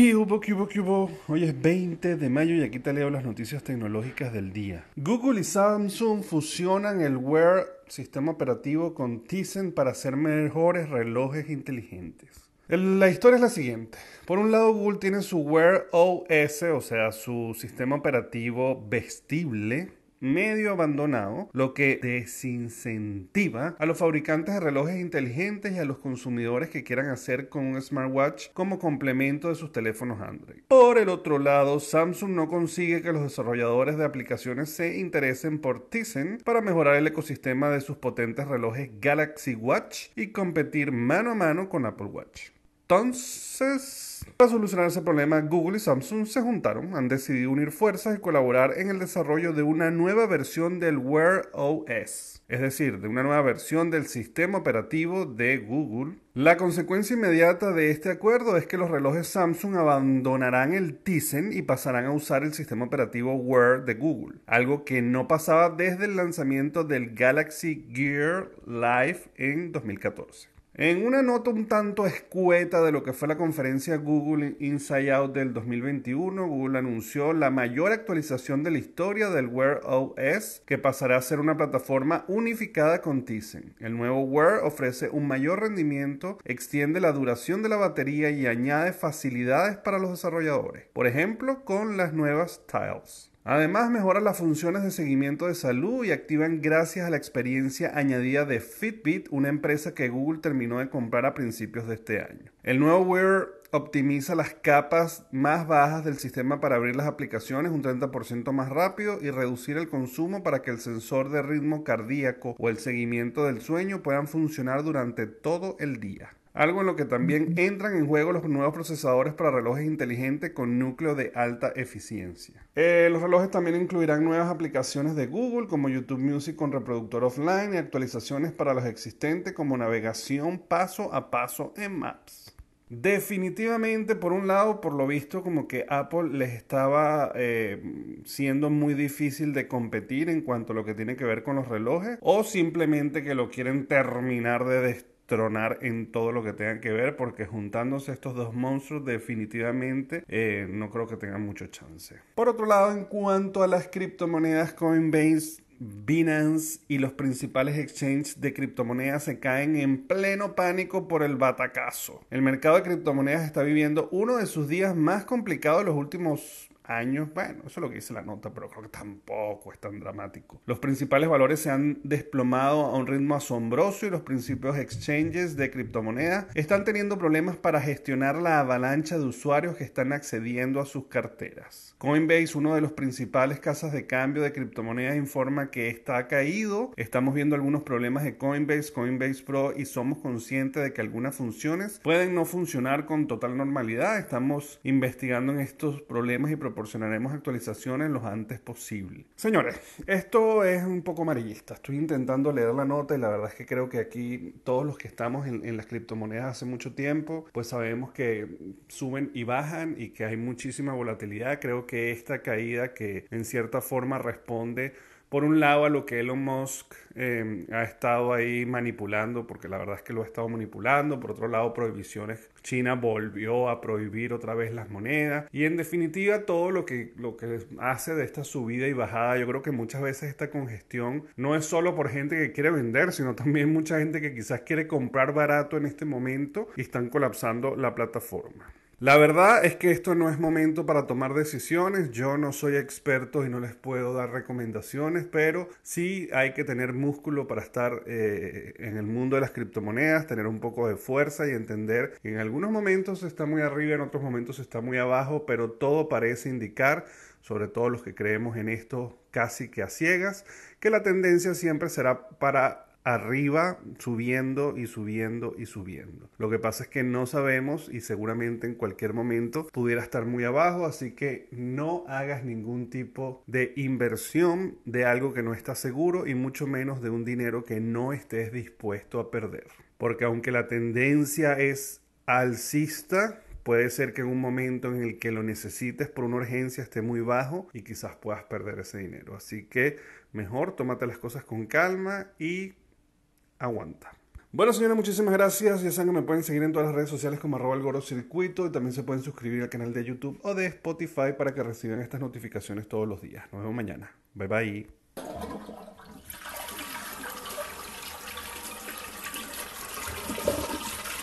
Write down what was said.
¿Qué hubo, hubo, hubo? Hoy es 20 de mayo y aquí te leo las noticias tecnológicas del día. Google y Samsung fusionan el Wear sistema operativo con Tizen para hacer mejores relojes inteligentes. La historia es la siguiente. Por un lado, Google tiene su Wear OS, o sea, su sistema operativo vestible, medio abandonado, lo que desincentiva a los fabricantes de relojes inteligentes y a los consumidores que quieran hacer con un smartwatch como complemento de sus teléfonos Android. Por el otro lado, Samsung no consigue que los desarrolladores de aplicaciones se interesen por Tizen para mejorar el ecosistema de sus potentes relojes Galaxy Watch y competir mano a mano con Apple Watch. Entonces, para solucionar ese problema, Google y Samsung se juntaron, han decidido unir fuerzas y colaborar en el desarrollo de una nueva versión del Wear OS, es decir, de una nueva versión del sistema operativo de Google. La consecuencia inmediata de este acuerdo es que los relojes Samsung abandonarán el Tizen y pasarán a usar el sistema operativo Wear de Google, algo que no pasaba desde el lanzamiento del Galaxy Gear Live en 2014. En una nota un tanto escueta de lo que fue la conferencia Google Inside Out del 2021, Google anunció la mayor actualización de la historia del Wear OS, que pasará a ser una plataforma unificada con Tizen. El nuevo Wear ofrece un mayor rendimiento, extiende la duración de la batería y añade facilidades para los desarrolladores, por ejemplo, con las nuevas Tiles. Además, mejoran las funciones de seguimiento de salud y activan gracias a la experiencia añadida de Fitbit, una empresa que Google terminó de comprar a principios de este año. El nuevo Wear optimiza las capas más bajas del sistema para abrir las aplicaciones un 30% más rápido y reducir el consumo para que el sensor de ritmo cardíaco o el seguimiento del sueño puedan funcionar durante todo el día. Algo en lo que también entran en juego los nuevos procesadores para relojes inteligentes con núcleo de alta eficiencia. Eh, los relojes también incluirán nuevas aplicaciones de Google como YouTube Music con reproductor offline y actualizaciones para los existentes como navegación paso a paso en Maps. Definitivamente, por un lado, por lo visto, como que Apple les estaba eh, siendo muy difícil de competir en cuanto a lo que tiene que ver con los relojes, o simplemente que lo quieren terminar de destruir tronar en todo lo que tenga que ver, porque juntándose estos dos monstruos definitivamente eh, no creo que tengan mucho chance. Por otro lado, en cuanto a las criptomonedas Coinbase, Binance y los principales exchanges de criptomonedas se caen en pleno pánico por el batacazo. El mercado de criptomonedas está viviendo uno de sus días más complicados de los últimos años. Bueno, eso es lo que dice la nota, pero creo que tampoco es tan dramático. Los principales valores se han desplomado a un ritmo asombroso y los principios exchanges de criptomonedas están teniendo problemas para gestionar la avalancha de usuarios que están accediendo a sus carteras. Coinbase, uno de los principales casas de cambio de criptomonedas, informa que está caído. Estamos viendo algunos problemas de Coinbase, Coinbase Pro y somos conscientes de que algunas funciones pueden no funcionar con total normalidad. Estamos investigando en estos problemas y proporciones proporcionaremos actualizaciones lo antes posible. Señores, esto es un poco amarillista. Estoy intentando leer la nota y la verdad es que creo que aquí todos los que estamos en, en las criptomonedas hace mucho tiempo, pues sabemos que suben y bajan y que hay muchísima volatilidad. Creo que esta caída que en cierta forma responde por un lado a lo que Elon Musk eh, ha estado ahí manipulando, porque la verdad es que lo ha estado manipulando, por otro lado prohibiciones, China volvió a prohibir otra vez las monedas y en definitiva todo lo que, lo que hace de esta subida y bajada, yo creo que muchas veces esta congestión no es solo por gente que quiere vender, sino también mucha gente que quizás quiere comprar barato en este momento y están colapsando la plataforma. La verdad es que esto no es momento para tomar decisiones. Yo no soy experto y no les puedo dar recomendaciones, pero sí hay que tener músculo para estar eh, en el mundo de las criptomonedas, tener un poco de fuerza y entender que en algunos momentos está muy arriba, en otros momentos está muy abajo, pero todo parece indicar, sobre todo los que creemos en esto casi que a ciegas, que la tendencia siempre será para arriba, subiendo y subiendo y subiendo. Lo que pasa es que no sabemos y seguramente en cualquier momento pudiera estar muy abajo, así que no hagas ningún tipo de inversión de algo que no está seguro y mucho menos de un dinero que no estés dispuesto a perder. Porque aunque la tendencia es alcista, Puede ser que en un momento en el que lo necesites por una urgencia esté muy bajo y quizás puedas perder ese dinero. Así que mejor tómate las cosas con calma y aguanta. Bueno, señores, muchísimas gracias. Ya saben que me pueden seguir en todas las redes sociales como arroba el Circuito y también se pueden suscribir al canal de YouTube o de Spotify para que reciban estas notificaciones todos los días. Nos vemos mañana. Bye bye.